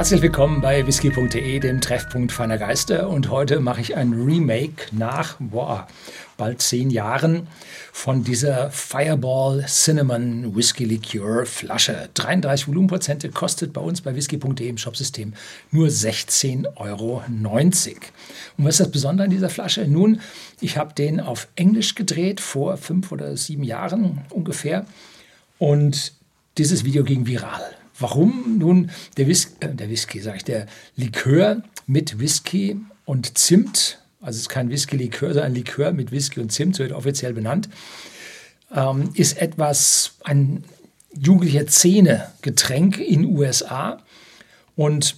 Herzlich willkommen bei whisky.de, dem Treffpunkt feiner Geister. Und heute mache ich ein Remake nach boah, bald zehn Jahren von dieser Fireball Cinnamon Whisky Liqueur Flasche. 33 Volumenprozente kostet bei uns bei whisky.de im Shopsystem nur 16,90 Euro. Und was ist das Besondere an dieser Flasche? Nun, ich habe den auf Englisch gedreht vor fünf oder sieben Jahren ungefähr. Und dieses Video ging viral. Warum nun der, Whis äh, der Whisky, sage ich, der Likör mit Whisky und Zimt, also es ist kein Whisky-Likör, sondern ein Likör mit Whisky und Zimt, so wird offiziell benannt, ähm, ist etwas, ein jugendlicher Zähne-Getränk in USA. Und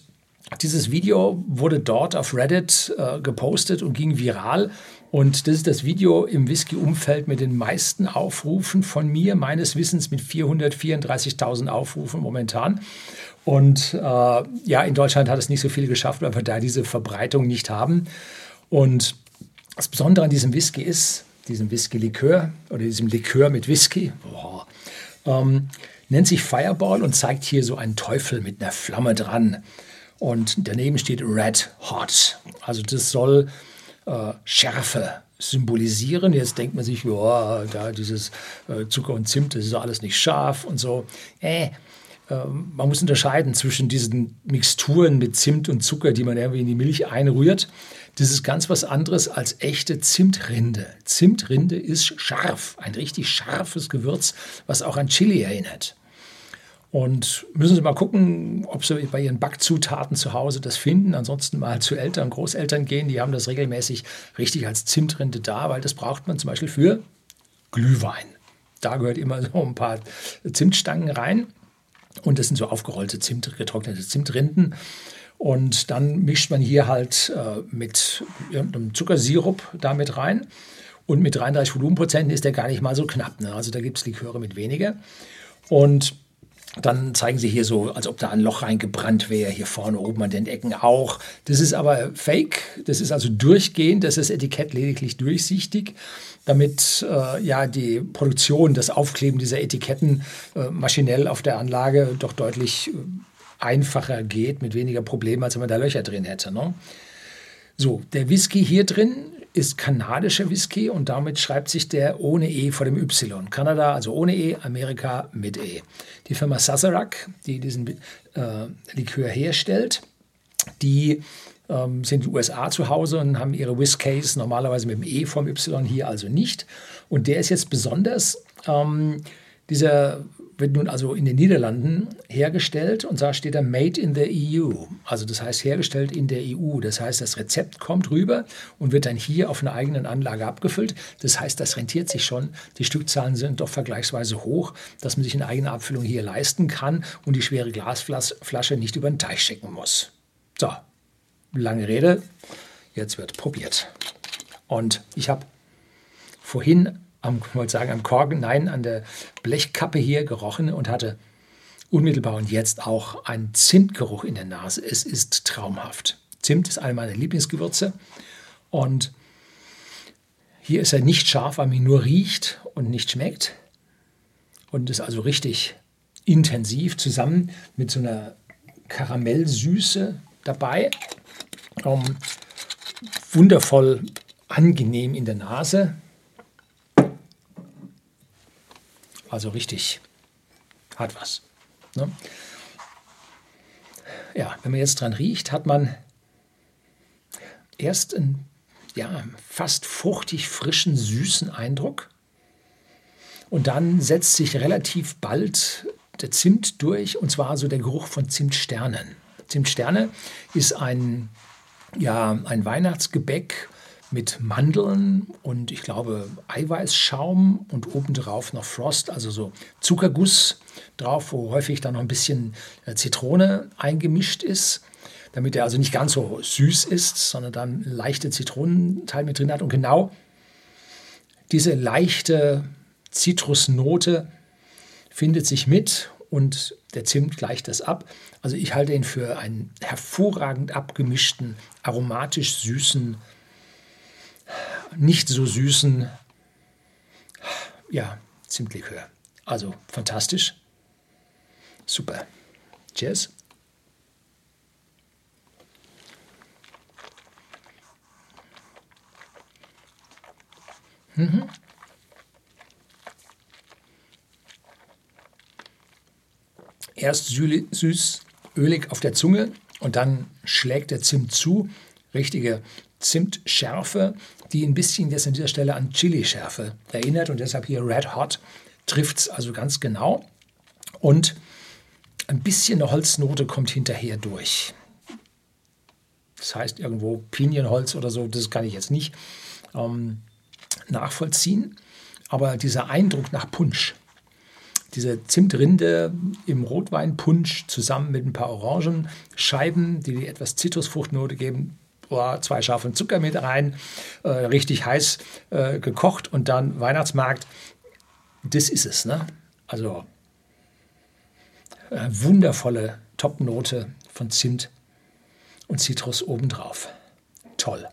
dieses Video wurde dort auf Reddit äh, gepostet und ging viral. Und das ist das Video im Whisky-Umfeld mit den meisten Aufrufen von mir, meines Wissens mit 434.000 Aufrufen momentan. Und äh, ja, in Deutschland hat es nicht so viel geschafft, weil wir da diese Verbreitung nicht haben. Und das Besondere an diesem Whisky ist, diesem Whisky-Likör oder diesem Likör mit Whisky, boah, ähm, nennt sich Fireball und zeigt hier so einen Teufel mit einer Flamme dran. Und daneben steht Red Hot. Also das soll äh, Schärfe symbolisieren. Jetzt denkt man sich, ja, da dieses äh, Zucker und Zimt, das ist alles nicht scharf und so. Äh, ähm, man muss unterscheiden zwischen diesen Mixturen mit Zimt und Zucker, die man irgendwie in die Milch einrührt. Das ist ganz was anderes als echte Zimtrinde. Zimtrinde ist scharf, ein richtig scharfes Gewürz, was auch an Chili erinnert. Und müssen Sie mal gucken, ob Sie bei Ihren Backzutaten zu Hause das finden. Ansonsten mal zu Eltern, Großeltern gehen, die haben das regelmäßig richtig als Zimtrinde da, weil das braucht man zum Beispiel für Glühwein. Da gehört immer so ein paar Zimtstangen rein. Und das sind so aufgerollte Zimt, getrocknete Zimtrinden. Und dann mischt man hier halt äh, mit irgendeinem Zuckersirup damit rein. Und mit 33 Volumenprozenten ist der gar nicht mal so knapp. Ne? Also da gibt es Liköre mit weniger. Und dann zeigen sie hier so, als ob da ein Loch reingebrannt wäre, hier vorne oben an den Ecken auch. Das ist aber fake, das ist also durchgehend, das ist das Etikett lediglich durchsichtig, damit äh, ja die Produktion, das Aufkleben dieser Etiketten äh, maschinell auf der Anlage doch deutlich äh, einfacher geht, mit weniger Problemen, als wenn man da Löcher drin hätte. Ne? So, der Whisky hier drin ist kanadischer Whisky und damit schreibt sich der ohne E vor dem Y. Kanada, also ohne E, Amerika mit E. Die Firma Sazerac, die diesen äh, Likör herstellt, die ähm, sind in den USA zu Hause und haben ihre Whiskays normalerweise mit dem E vom Y, hier also nicht. Und der ist jetzt besonders, ähm, dieser wird nun also in den Niederlanden hergestellt und da steht da Made in the EU. Also das heißt hergestellt in der EU. Das heißt, das Rezept kommt rüber und wird dann hier auf einer eigenen Anlage abgefüllt. Das heißt, das rentiert sich schon. Die Stückzahlen sind doch vergleichsweise hoch, dass man sich eine eigene Abfüllung hier leisten kann und die schwere Glasflasche nicht über den Teich schicken muss. So, lange Rede. Jetzt wird probiert. Und ich habe vorhin am, wollte sagen, am Korken, nein, an der Blechkappe hier gerochen und hatte unmittelbar und jetzt auch einen Zimtgeruch in der Nase. Es ist traumhaft. Zimt ist eine meiner Lieblingsgewürze und hier ist er nicht scharf, weil man ihn nur riecht und nicht schmeckt und ist also richtig intensiv zusammen mit so einer Karamellsüße dabei. Um, wundervoll angenehm in der Nase. Also richtig hat was. Ne? Ja, wenn man jetzt dran riecht, hat man erst einen ja, fast fruchtig frischen, süßen Eindruck. Und dann setzt sich relativ bald der Zimt durch, und zwar so der Geruch von Zimtsternen. Zimtsterne ist ein, ja, ein Weihnachtsgebäck, mit Mandeln und ich glaube Eiweißschaum und obendrauf noch Frost, also so Zuckerguss drauf, wo häufig dann noch ein bisschen äh, Zitrone eingemischt ist, damit er also nicht ganz so süß ist, sondern dann leichte Zitronenteil mit drin hat. Und genau diese leichte Zitrusnote findet sich mit und der Zimt gleicht das ab. Also ich halte ihn für einen hervorragend abgemischten, aromatisch süßen nicht so süßen, ja, Zimtlikör. Also fantastisch. Super. Cheers. Mhm. Erst süß, ölig auf der Zunge und dann schlägt der Zimt zu. Richtige Zimtschärfe, die ein bisschen jetzt an dieser Stelle an Chili-Schärfe erinnert und deshalb hier Red Hot trifft es also ganz genau. Und ein bisschen eine Holznote kommt hinterher durch. Das heißt irgendwo Pinienholz oder so, das kann ich jetzt nicht ähm, nachvollziehen. Aber dieser Eindruck nach Punsch, diese Zimtrinde im Rotweinpunsch zusammen mit ein paar Orangenscheiben, die die etwas Zitrusfruchtnote geben, boah, zwei Schafen Zucker mit rein, äh, richtig heiß äh, gekocht und dann Weihnachtsmarkt. Das ist es, ne? Also äh, wundervolle Topnote von Zimt und Zitrus obendrauf. Toll.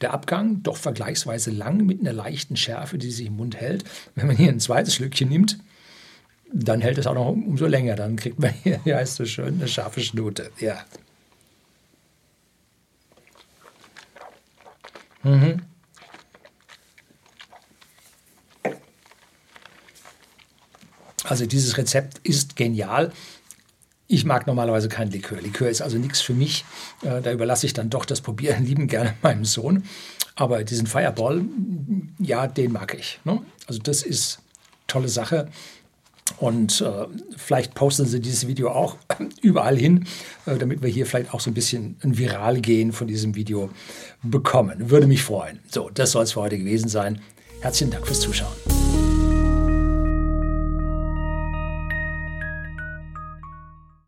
Der Abgang doch vergleichsweise lang mit einer leichten Schärfe, die sich im Mund hält. Wenn man hier ein zweites Schlückchen nimmt, dann hält es auch noch umso länger. Dann kriegt man hier, wie heißt so schön, eine scharfe Schnute. Ja. Mhm. Also dieses Rezept ist genial. Ich mag normalerweise kein Likör. Likör ist also nichts für mich. Äh, da überlasse ich dann doch das Probieren lieben gerne meinem Sohn. Aber diesen Fireball, ja, den mag ich. Ne? Also das ist tolle Sache. Und äh, vielleicht posten Sie dieses Video auch überall hin, äh, damit wir hier vielleicht auch so ein bisschen ein Viral gehen von diesem Video bekommen. Würde mich freuen. So, das soll es für heute gewesen sein. Herzlichen Dank fürs Zuschauen.